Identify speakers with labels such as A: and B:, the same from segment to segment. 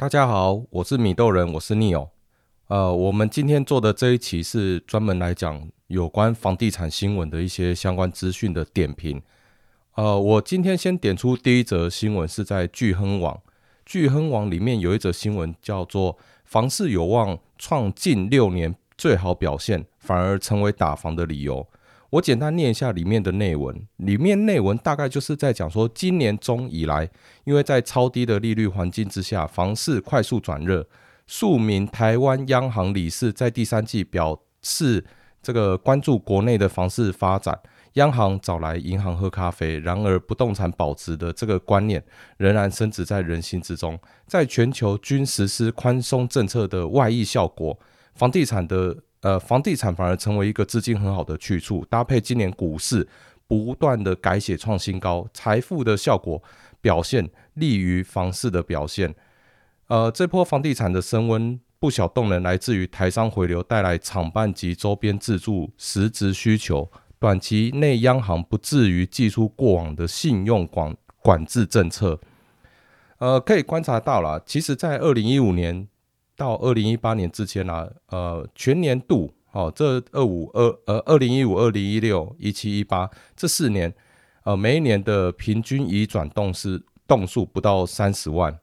A: 大家好，我是米豆人，我是 Neo。呃，我们今天做的这一期是专门来讲有关房地产新闻的一些相关资讯的点评。呃，我今天先点出第一则新闻是在聚亨网，聚亨网里面有一则新闻叫做“房市有望创近六年最好表现，反而成为打房的理由”。我简单念一下里面的内文，里面内文大概就是在讲说，今年中以来，因为在超低的利率环境之下，房市快速转热。数名台湾央行理事在第三季表示，这个关注国内的房市发展，央行找来银行喝咖啡。然而，不动产保值的这个观念仍然深植在人心之中。在全球均实施宽松政策的外溢效果，房地产的。呃，房地产反而成为一个资金很好的去处，搭配今年股市不断的改写创新高，财富的效果表现利于房市的表现。呃，这波房地产的升温，不小动能来自于台商回流带来厂办及周边自住实质需求，短期内央行不至于祭出过往的信用管管制政策。呃，可以观察到了，其实在二零一五年。到二零一八年之前呢、呃，全年度哦，这二五二呃二零一五、二零一六、一七、一八这四年，呃，每一年的平均移转动是栋数不到三十万。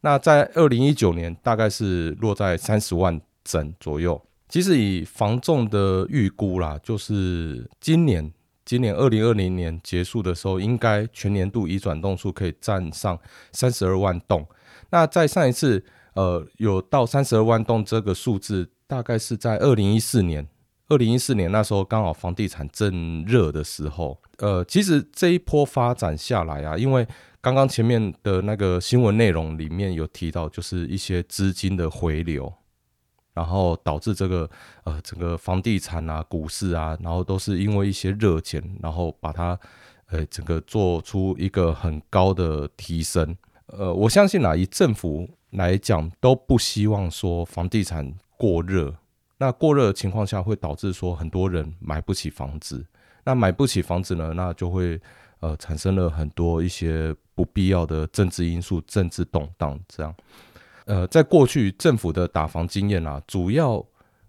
A: 那在二零一九年，大概是落在三十万整左右。其实以房仲的预估啦，就是今年今年二零二零年结束的时候，应该全年度移转栋数可以站上三十二万栋。那在上一次。呃，有到三十二万栋这个数字，大概是在二零一四年。二零一四年那时候刚好房地产正热的时候。呃，其实这一波发展下来啊，因为刚刚前面的那个新闻内容里面有提到，就是一些资金的回流，然后导致这个呃整个房地产啊、股市啊，然后都是因为一些热钱，然后把它呃整个做出一个很高的提升。呃，我相信啊，以政府。来讲都不希望说房地产过热，那过热的情况下会导致说很多人买不起房子，那买不起房子呢，那就会呃产生了很多一些不必要的政治因素、政治动荡这样。呃，在过去政府的打房经验啊，主要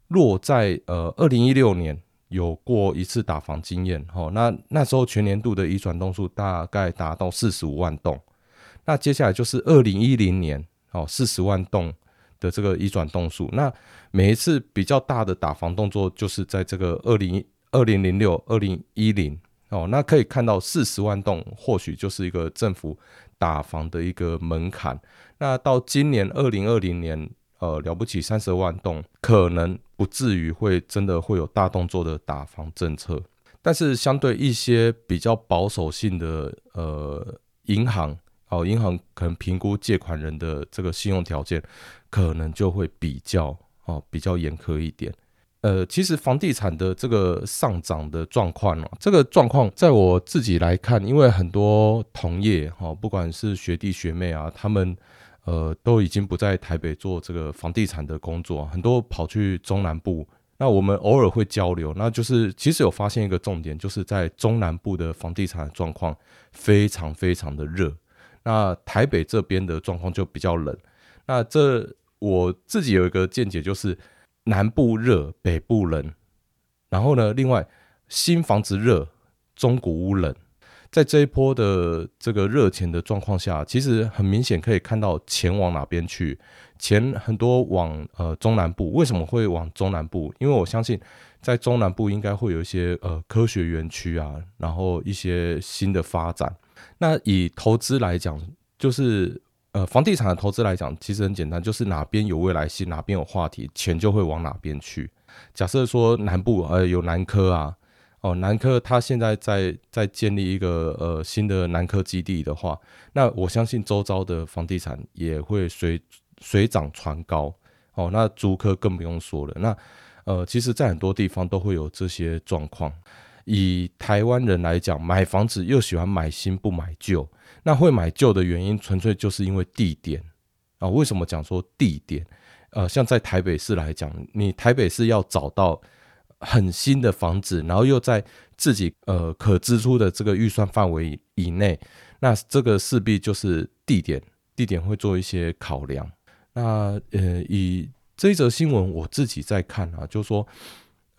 A: 落在呃二零一六年有过一次打房经验，齁，那那时候全年度的移转栋数大概达到四十五万栋，那接下来就是二零一零年。哦，四十万栋的这个移转栋数，那每一次比较大的打房动作，就是在这个二零二零零六、二零一零哦，那可以看到四十万栋或许就是一个政府打房的一个门槛。那到今年二零二零年，呃，了不起三十万栋，可能不至于会真的会有大动作的打房政策，但是相对一些比较保守性的呃银行。哦，银行可能评估借款人的这个信用条件，可能就会比较哦比较严苛一点。呃，其实房地产的这个上涨的状况啊，这个状况在我自己来看，因为很多同业哈，不管是学弟学妹啊，他们呃都已经不在台北做这个房地产的工作，很多跑去中南部。那我们偶尔会交流，那就是其实有发现一个重点，就是在中南部的房地产状况非常非常的热。那台北这边的状况就比较冷，那这我自己有一个见解，就是南部热，北部冷。然后呢，另外新房子热，中古屋冷。在这一波的这个热钱的状况下，其实很明显可以看到钱往哪边去，钱很多往呃中南部。为什么会往中南部？因为我相信在中南部应该会有一些呃科学园区啊，然后一些新的发展。那以投资来讲，就是呃房地产的投资来讲，其实很简单，就是哪边有未来性，哪边有话题，钱就会往哪边去。假设说南部呃有南科啊，哦南科它现在在在建立一个呃新的南科基地的话，那我相信周遭的房地产也会水水涨船高哦。那竹科更不用说了。那呃其实，在很多地方都会有这些状况。以台湾人来讲，买房子又喜欢买新不买旧，那会买旧的原因，纯粹就是因为地点啊。为什么讲说地点？呃，像在台北市来讲，你台北市要找到很新的房子，然后又在自己呃可支出的这个预算范围以内，那这个势必就是地点，地点会做一些考量。那呃，以这则新闻我自己在看啊，就说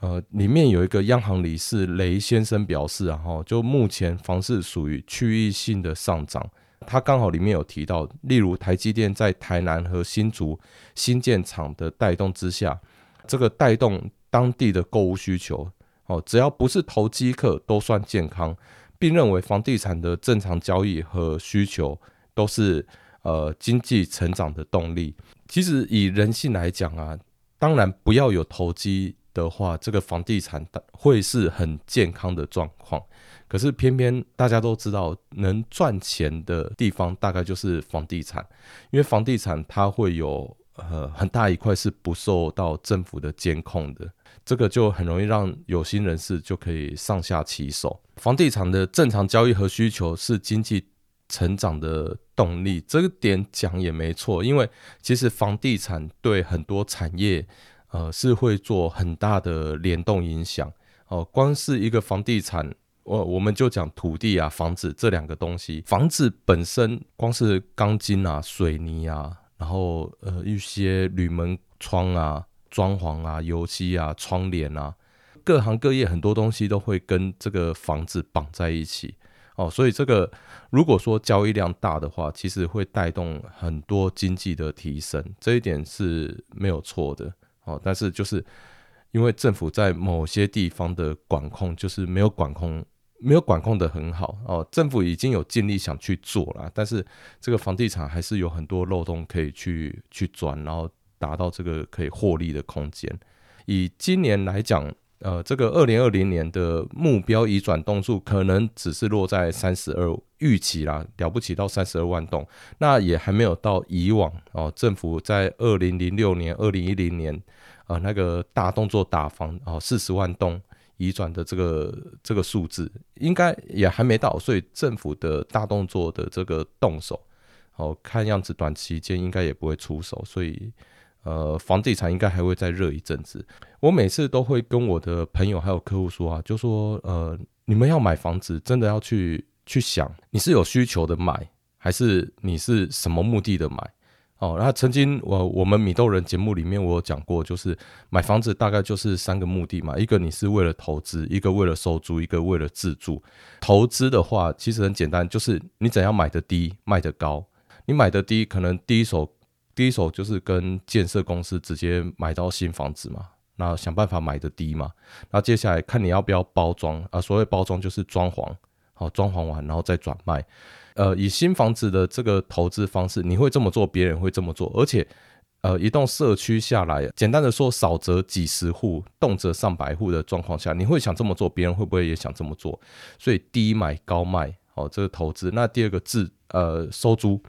A: 呃，里面有一个央行理事雷先生表示啊，哈，就目前房市属于区域性的上涨。他刚好里面有提到，例如台积电在台南和新竹新建厂的带动之下，这个带动当地的购物需求。哦，只要不是投机客都算健康，并认为房地产的正常交易和需求都是呃经济成长的动力。其实以人性来讲啊，当然不要有投机的话，这个房地产会是很健康的状况。可是偏偏大家都知道，能赚钱的地方大概就是房地产，因为房地产它会有呃很大一块是不受到政府的监控的。这个就很容易让有心人士就可以上下其手。房地产的正常交易和需求是经济成长的动力，这个点讲也没错。因为其实房地产对很多产业，呃，是会做很大的联动影响。哦，光是一个房地产，我我们就讲土地啊、房子这两个东西。房子本身光是钢筋啊、水泥啊，然后呃一些铝门窗啊。装潢啊、油漆啊、窗帘啊，各行各业很多东西都会跟这个房子绑在一起哦，所以这个如果说交易量大的话，其实会带动很多经济的提升，这一点是没有错的哦。但是就是因为政府在某些地方的管控就是没有管控，没有管控的很好哦。政府已经有尽力想去做了，但是这个房地产还是有很多漏洞可以去去钻，然后。达到这个可以获利的空间。以今年来讲，呃，这个二零二零年的目标移转动数可能只是落在三十二预期啦，了不起到三十二万栋，那也还没有到以往哦。政府在二零零六年、二零一零年，呃，那个大动作打房哦，四十万栋移转的这个这个数字，应该也还没到，所以政府的大动作的这个动手，哦，看样子短期间应该也不会出手，所以。呃，房地产应该还会再热一阵子。我每次都会跟我的朋友还有客户说啊，就说呃，你们要买房子，真的要去去想，你是有需求的买，还是你是什么目的的买？哦，那曾经我我们米豆人节目里面我有讲过，就是买房子大概就是三个目的嘛，一个你是为了投资，一个为了收租，一个为了自住。投资的话其实很简单，就是你怎样买的低，卖的高。你买的低，可能第一手。第一手就是跟建设公司直接买到新房子嘛，那想办法买的低嘛，那接下来看你要不要包装啊，所谓包装就是装潢，好，装潢完然后再转卖，呃，以新房子的这个投资方式，你会这么做，别人会这么做，而且，呃，一栋社区下来，简单的说，少则几十户，动辄上百户的状况下，你会想这么做，别人会不会也想这么做？所以低买高卖，好，这个投资。那第二个自呃收租。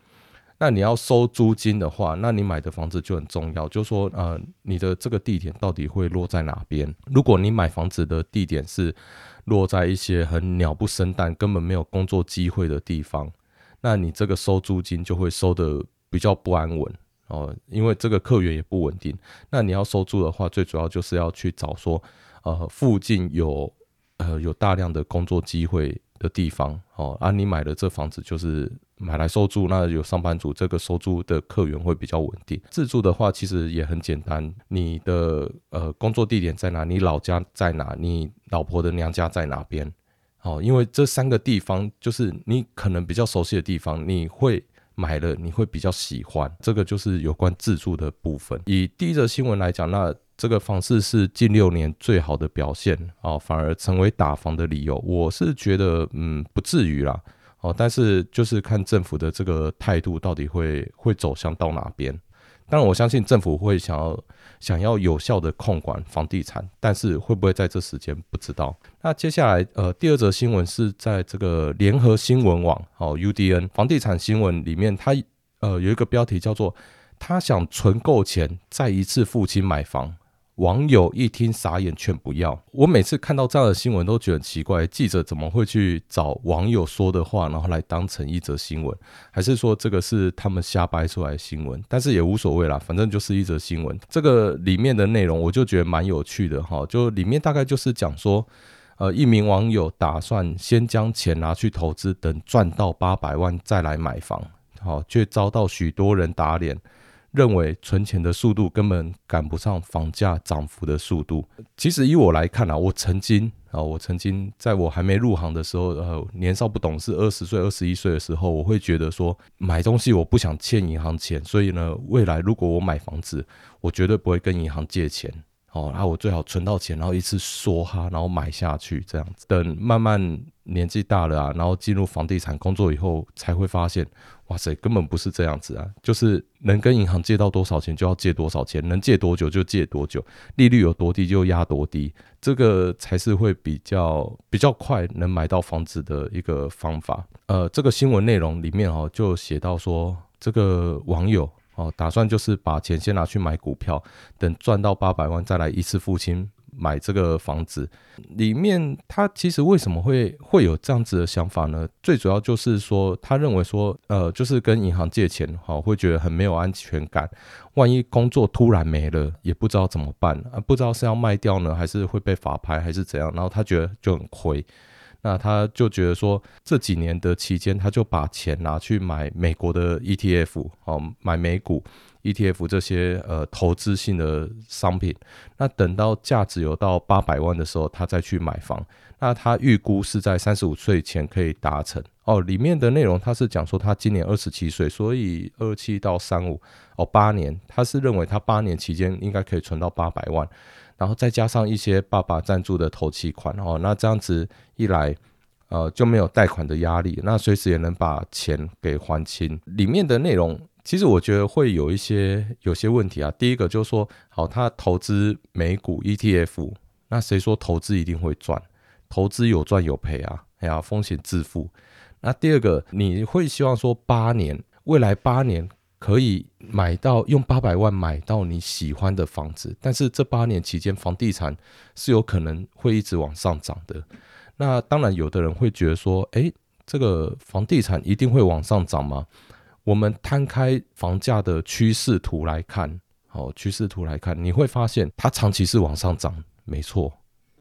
A: 那你要收租金的话，那你买的房子就很重要，就说，呃，你的这个地点到底会落在哪边？如果你买房子的地点是落在一些很鸟不生蛋、根本没有工作机会的地方，那你这个收租金就会收得比较不安稳哦，因为这个客源也不稳定。那你要收租的话，最主要就是要去找说，呃，附近有呃有大量的工作机会的地方哦，啊，你买的这房子就是。买来收租，那有上班族，这个收租的客源会比较稳定。自住的话，其实也很简单，你的呃工作地点在哪？你老家在哪？你老婆的娘家在哪边？哦，因为这三个地方就是你可能比较熟悉的地方，你会买了，你会比较喜欢。这个就是有关自住的部分。以第一则新闻来讲，那这个房市是近六年最好的表现哦，反而成为打房的理由，我是觉得嗯不至于啦。哦，但是就是看政府的这个态度到底会会走向到哪边。当然，我相信政府会想要想要有效的控管房地产，但是会不会在这时间不知道。那接下来，呃，第二则新闻是在这个联合新闻网哦，UDN 房地产新闻里面，它呃有一个标题叫做“他想存够钱再一次付清买房”。网友一听傻眼，劝不要。我每次看到这样的新闻都觉得很奇怪，记者怎么会去找网友说的话，然后来当成一则新闻？还是说这个是他们瞎掰出来的新闻？但是也无所谓啦，反正就是一则新闻。这个里面的内容我就觉得蛮有趣的哈，就里面大概就是讲说，呃，一名网友打算先将钱拿去投资，等赚到八百万再来买房，好，却遭到许多人打脸。认为存钱的速度根本赶不上房价涨幅的速度。其实以我来看啊，我曾经啊，我曾经在我还没入行的时候，呃，年少不懂事，二十岁、二十一岁的时候，我会觉得说，买东西我不想欠银行钱，所以呢，未来如果我买房子，我绝对不会跟银行借钱。哦，然后我最好存到钱，然后一次梭哈，然后买下去这样子。等慢慢年纪大了啊，然后进入房地产工作以后，才会发现，哇塞，根本不是这样子啊！就是能跟银行借到多少钱就要借多少钱，能借多久就借多久，利率有多低就压多低，这个才是会比较比较快能买到房子的一个方法。呃，这个新闻内容里面哦，就写到说，这个网友。哦，打算就是把钱先拿去买股票，等赚到八百万再来一次付清买这个房子。里面他其实为什么会会有这样子的想法呢？最主要就是说，他认为说，呃，就是跟银行借钱，哈，会觉得很没有安全感。万一工作突然没了，也不知道怎么办啊，不知道是要卖掉呢，还是会被法拍，还是怎样？然后他觉得就很亏。那他就觉得说，这几年的期间，他就把钱拿去买美国的 ETF，哦，买美股 ETF 这些呃投资性的商品。那等到价值有到八百万的时候，他再去买房。那他预估是在三十五岁前可以达成。哦，里面的内容他是讲说，他今年二十七岁，所以二七到三五哦八年，他是认为他八年期间应该可以存到八百万。然后再加上一些爸爸赞助的头期款哦，那这样子一来，呃，就没有贷款的压力，那随时也能把钱给还清。里面的内容其实我觉得会有一些有些问题啊。第一个就是说，好，他投资美股 ETF，那谁说投资一定会赚？投资有赚有赔啊，哎呀，风险自负。那第二个，你会希望说八年，未来八年。可以买到用八百万买到你喜欢的房子，但是这八年期间房地产是有可能会一直往上涨的。那当然，有的人会觉得说，诶，这个房地产一定会往上涨吗？我们摊开房价的趋势图来看，好，趋势图来看，你会发现它长期是往上涨，没错。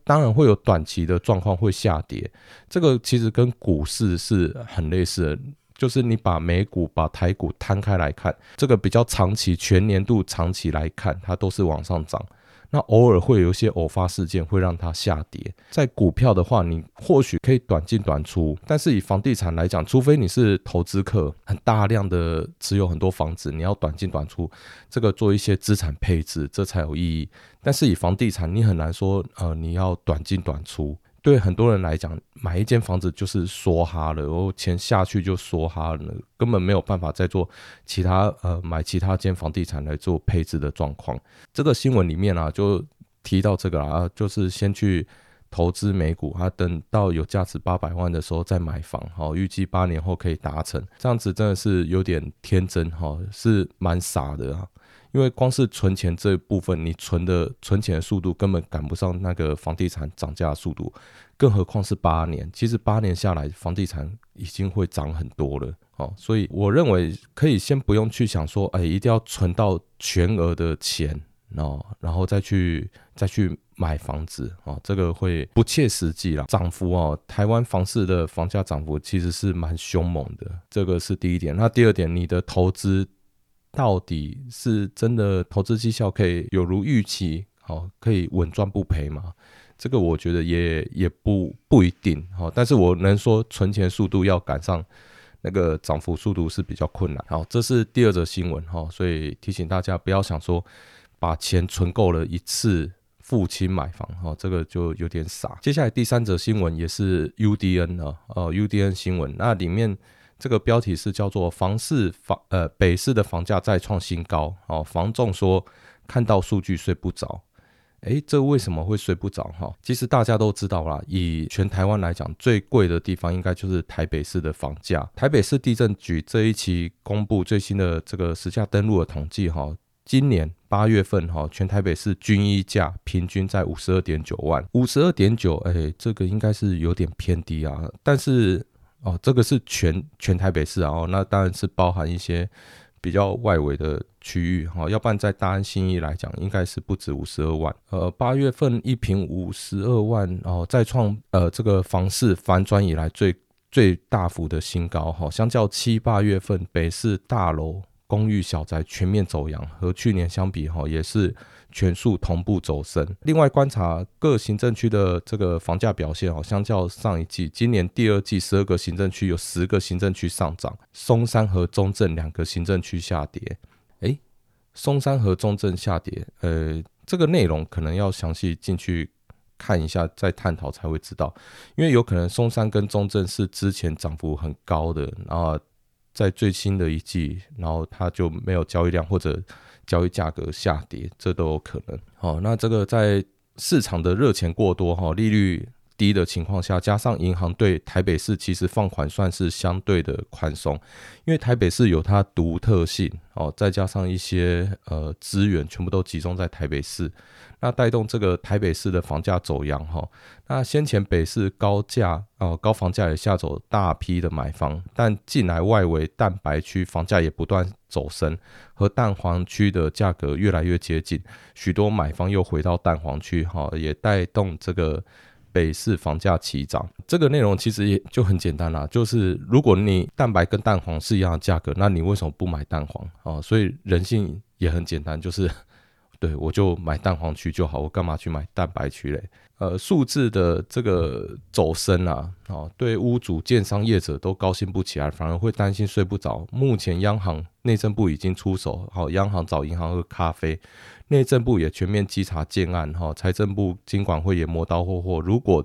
A: 当然会有短期的状况会下跌，这个其实跟股市是很类似的。就是你把美股、把台股摊开来看，这个比较长期、全年度长期来看，它都是往上涨。那偶尔会有一些偶发事件会让它下跌。在股票的话，你或许可以短进短出，但是以房地产来讲，除非你是投资客，很大量的持有很多房子，你要短进短出，这个做一些资产配置，这才有意义。但是以房地产，你很难说，呃，你要短进短出。对很多人来讲，买一间房子就是梭哈了，然后钱下去就梭哈了，根本没有办法再做其他呃买其他间房地产来做配置的状况。这个新闻里面啊，就提到这个啊，就是先去投资美股，啊，等到有价值八百万的时候再买房，好，预计八年后可以达成。这样子真的是有点天真哈，是蛮傻的啊。因为光是存钱这一部分，你存的存钱的速度根本赶不上那个房地产涨价的速度，更何况是八年。其实八年下来，房地产已经会涨很多了哦。所以我认为可以先不用去想说，哎，一定要存到全额的钱哦，然后再去再去买房子哦，这个会不切实际啦。涨幅哦，台湾房市的房价涨幅其实是蛮凶猛的，这个是第一点。那第二点，你的投资。到底是真的投资绩效可以有如预期，好，可以稳赚不赔吗？这个我觉得也也不不一定，好，但是我能说存钱速度要赶上那个涨幅速度是比较困难，好，这是第二则新闻，哈，所以提醒大家不要想说把钱存够了一次付清买房，哈，这个就有点傻。接下来第三则新闻也是 UDN 啊，呃，UDN 新闻，那里面。这个标题是叫做“房市房呃北市的房价再创新高”，哦，房仲说看到数据睡不着，诶，这为什么会睡不着？哈，其实大家都知道啦，以全台湾来讲，最贵的地方应该就是台北市的房价。台北市地震局这一期公布最新的这个实价登录的统计，哈，今年八月份哈，全台北市均一价平均在五十二点九万，五十二点九，诶，这个应该是有点偏低啊，但是。哦，这个是全全台北市啊，哦，那当然是包含一些比较外围的区域哈，哦，要不然在大安信义来讲，应该是不止五十二万。呃，八月份一平五十二万，然后再创呃这个房市反转以来最最大幅的新高哈，哦，相较七八月份北市大楼公寓、小宅全面走扬，和去年相比哈，也是全数同步走升。另外观察各行政区的这个房价表现哦，相较上一季，今年第二季十二个行政区有十个行政区上涨，松山和中正两个行政区下跌。诶，松山和中正下跌，呃，这个内容可能要详细进去看一下再探讨才会知道，因为有可能松山跟中正是之前涨幅很高的，然后。在最新的一季，然后它就没有交易量或者交易价格下跌，这都有可能。好，那这个在市场的热钱过多哈，利率低的情况下，加上银行对台北市其实放款算是相对的宽松，因为台北市有它独特性哦，再加上一些呃资源全部都集中在台北市。那带动这个台北市的房价走扬哈，那先前北市高价哦高房价也吓走大批的买房，但近来外围蛋白区房价也不断走升，和蛋黄区的价格越来越接近，许多买方又回到蛋黄区哈，也带动这个北市房价齐涨。这个内容其实也就很简单啦，就是如果你蛋白跟蛋黄是一样的价格，那你为什么不买蛋黄啊？所以人性也很简单，就是。对，我就买蛋黄区就好，我干嘛去买蛋白区嘞？呃，数字的这个走升啊，哦，对屋主、建商业者都高兴不起来，反而会担心睡不着。目前央行、内政部已经出手，好，央行找银行喝咖啡，内政部也全面稽查建案，哈，财政部、金管会也磨刀霍霍。如果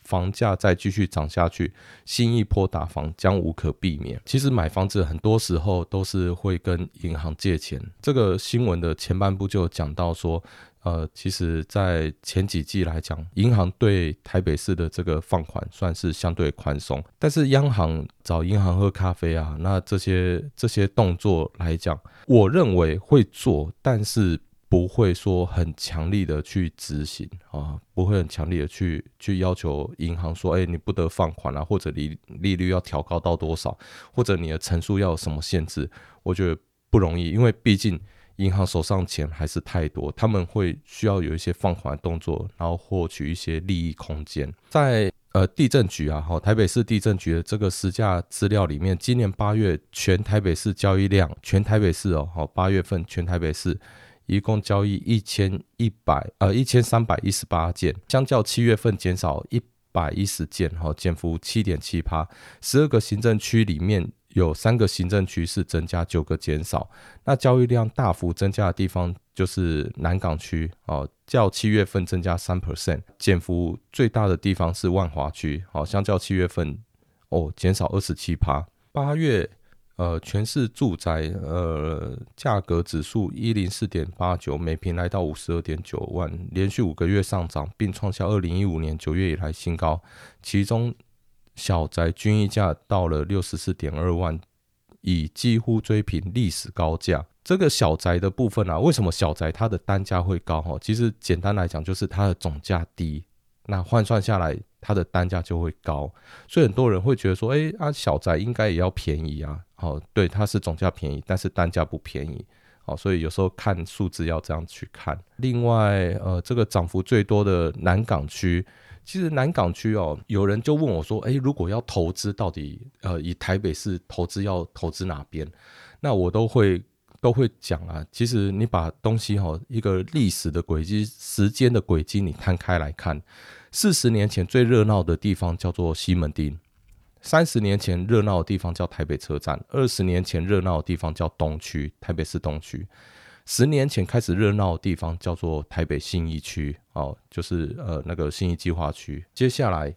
A: 房价再继续涨下去，新一波打房将无可避免。其实买房子很多时候都是会跟银行借钱。这个新闻的前半部就讲到说，呃，其实，在前几季来讲，银行对台北市的这个放款算是相对宽松，但是央行找银行喝咖啡啊，那这些这些动作来讲，我认为会做，但是。不会说很强力的去执行啊，不会很强力的去去要求银行说，哎，你不得放款啊，或者利利率要调高到多少，或者你的成数要有什么限制？我觉得不容易，因为毕竟银行手上钱还是太多，他们会需要有一些放款动作，然后获取一些利益空间。在呃地政局啊，哈，台北市地政局的这个实价资料里面，今年八月全台北市交易量，全台北市哦，好，八月份全台北市。一共交易一千一百呃一千三百一十八件，相较七月份减少一百一十件，哈，减幅七点七趴。十二个行政区里面有三个行政区是增加，九个减少。那交易量大幅增加的地方就是南港区，哦，较七月份增加三 percent，减幅最大的地方是万华区，哦，相较七月份哦减少二十七趴。八月。呃，全市住宅呃价格指数一零四点八九，每平来到五十二点九万，连续五个月上涨，并创下二零一五年九月以来新高。其中小宅均溢价到了六十四点二万，已几乎追平历史高价。这个小宅的部分啊，为什么小宅它的单价会高？哈，其实简单来讲，就是它的总价低。那换算下来，它的单价就会高，所以很多人会觉得说，哎，啊，小宅应该也要便宜啊。好，对，它是总价便宜，但是单价不便宜。好，所以有时候看数字要这样去看。另外，呃，这个涨幅最多的南港区，其实南港区哦，有人就问我说，哎，如果要投资，到底呃，以台北市投资要投资哪边？那我都会都会讲啊。其实你把东西哈，一个历史的轨迹、时间的轨迹，你摊开来看。四十年前最热闹的地方叫做西门町，三十年前热闹的地方叫台北车站，二十年前热闹的地方叫东区，台北市东区。十年前开始热闹的地方叫做台北信义区，哦，就是呃那个信义计划区。接下来，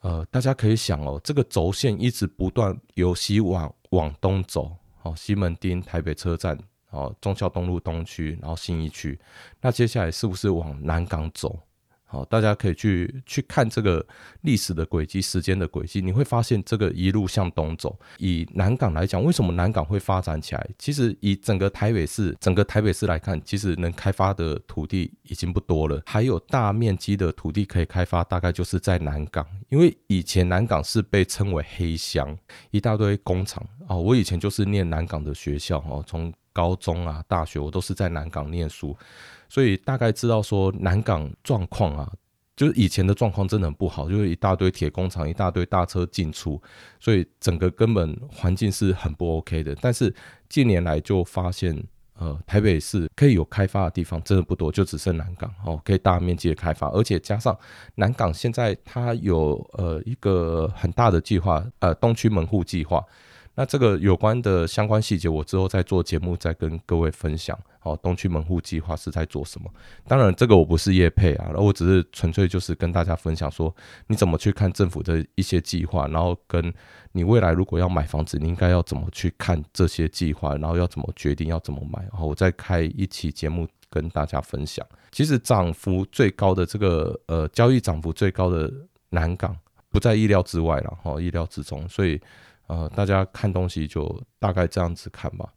A: 呃，大家可以想哦，这个轴线一直不断由西往往东走，哦，西门町、台北车站，哦，忠孝东路东区，然后信义区。那接下来是不是往南港走？好，大家可以去去看这个历史的轨迹、时间的轨迹，你会发现这个一路向东走。以南港来讲，为什么南港会发展起来？其实以整个台北市、整个台北市来看，其实能开发的土地已经不多了，还有大面积的土地可以开发，大概就是在南港。因为以前南港是被称为黑箱，一大堆工厂啊。我以前就是念南港的学校哦，从高中啊、大学我都是在南港念书。所以大概知道说南港状况啊，就是以前的状况真的很不好，就是一大堆铁工厂，一大堆大车进出，所以整个根本环境是很不 OK 的。但是近年来就发现，呃，台北市可以有开发的地方真的不多，就只剩南港哦，可以大面积的开发，而且加上南港现在它有呃一个很大的计划，呃，东区门户计划。那这个有关的相关细节，我之后再做节目再跟各位分享。哦，东区门户计划是在做什么？当然，这个我不是业配啊，我只是纯粹就是跟大家分享说，你怎么去看政府的一些计划，然后跟你未来如果要买房子，你应该要怎么去看这些计划，然后要怎么决定要怎么买。然后我再开一期节目跟大家分享。其实涨幅最高的这个呃交易涨幅最高的南港，不在意料之外了，哈，意料之中，所以。呃，大家看东西就大概这样子看吧。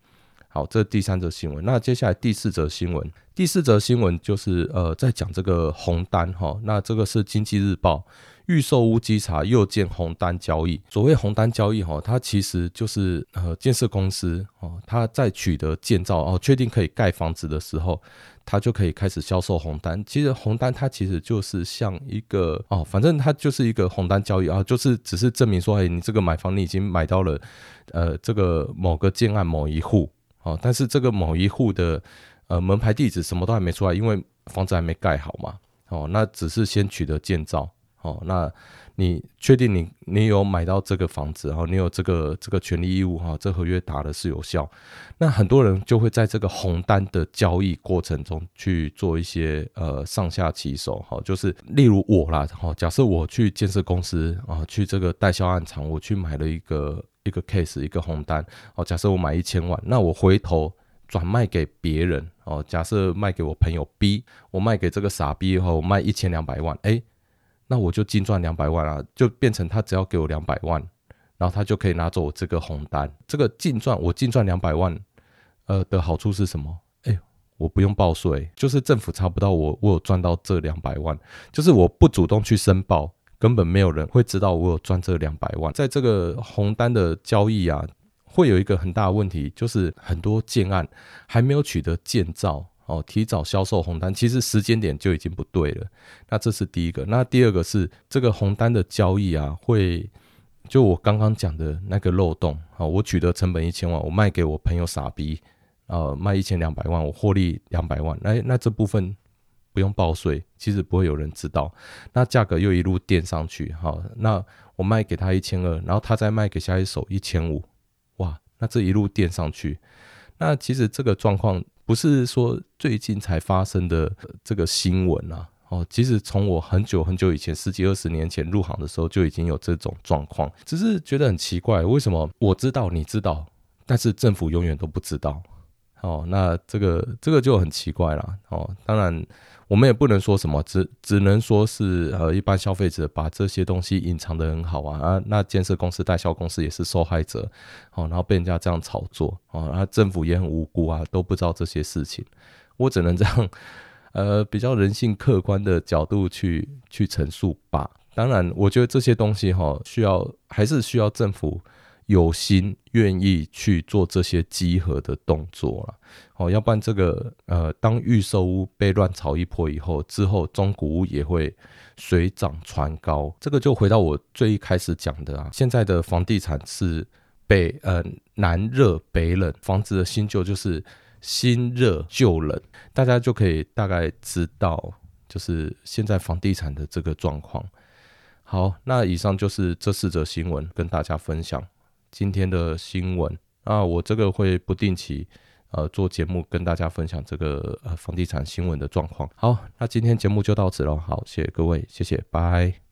A: 好，这第三则新闻。那接下来第四则新闻，第四则新闻就是呃，在讲这个红单哈。那这个是经济日报预售屋稽查又见红单交易。所谓红单交易哈，它其实就是呃建设公司哦，它在取得建造哦，确定可以盖房子的时候。他就可以开始销售红单。其实红单它其实就是像一个哦，反正它就是一个红单交易啊，就是只是证明说，哎，你这个买房你已经买到了，呃，这个某个建案某一户哦，但是这个某一户的呃门牌地址什么都还没出来，因为房子还没盖好嘛，哦，那只是先取得建造哦，那。你确定你你有买到这个房子，然后你有这个这个权利义务哈，这合约打的是有效，那很多人就会在这个红单的交易过程中去做一些呃上下其手哈，就是例如我啦哈，假设我去建设公司啊，去这个代销案场，我去买了一个一个 case 一个红单哦，假设我买一千万，那我回头转卖给别人哦，假设卖给我朋友 B，我卖给这个傻逼以后，我卖一千两百万，哎。那我就净赚两百万啊，就变成他只要给我两百万，然后他就可以拿走我这个红单。这个净赚我净赚两百万，呃的好处是什么？哎，我不用报税，就是政府查不到我，我有赚到这两百万，就是我不主动去申报，根本没有人会知道我有赚这两百万。在这个红单的交易啊，会有一个很大的问题，就是很多建案还没有取得建造。哦，提早销售红单，其实时间点就已经不对了。那这是第一个。那第二个是这个红单的交易啊，会就我刚刚讲的那个漏洞啊，我取得成本一千万，我卖给我朋友傻逼，呃，卖一千两百万，我获利两百万。那那这部分不用报税，其实不会有人知道。那价格又一路垫上去，好，那我卖给他一千二，然后他再卖给下一手一千五，哇，那这一路垫上去，那其实这个状况。不是说最近才发生的这个新闻啊，哦，其实从我很久很久以前，十几二十年前入行的时候就已经有这种状况，只是觉得很奇怪，为什么我知道你知道，但是政府永远都不知道？哦，那这个这个就很奇怪了。哦，当然。我们也不能说什么，只只能说是呃，一般消费者把这些东西隐藏得很好啊啊，那建设公司、代销公司也是受害者，哦，然后被人家这样炒作，哦，然后政府也很无辜啊，都不知道这些事情，我只能这样，呃，比较人性客观的角度去去陈述吧。当然，我觉得这些东西哈、需要还是需要政府。有心愿意去做这些集合的动作了，哦，要不然这个呃，当预售屋被乱炒一波以后，之后中古屋也会水涨船高。这个就回到我最一开始讲的啊，现在的房地产是北呃南热北冷，房子的新旧就是新热旧冷，大家就可以大概知道，就是现在房地产的这个状况。好，那以上就是这四则新闻跟大家分享。今天的新闻啊，我这个会不定期呃做节目跟大家分享这个呃房地产新闻的状况。好，那今天节目就到此了，好，谢谢各位，谢谢，拜。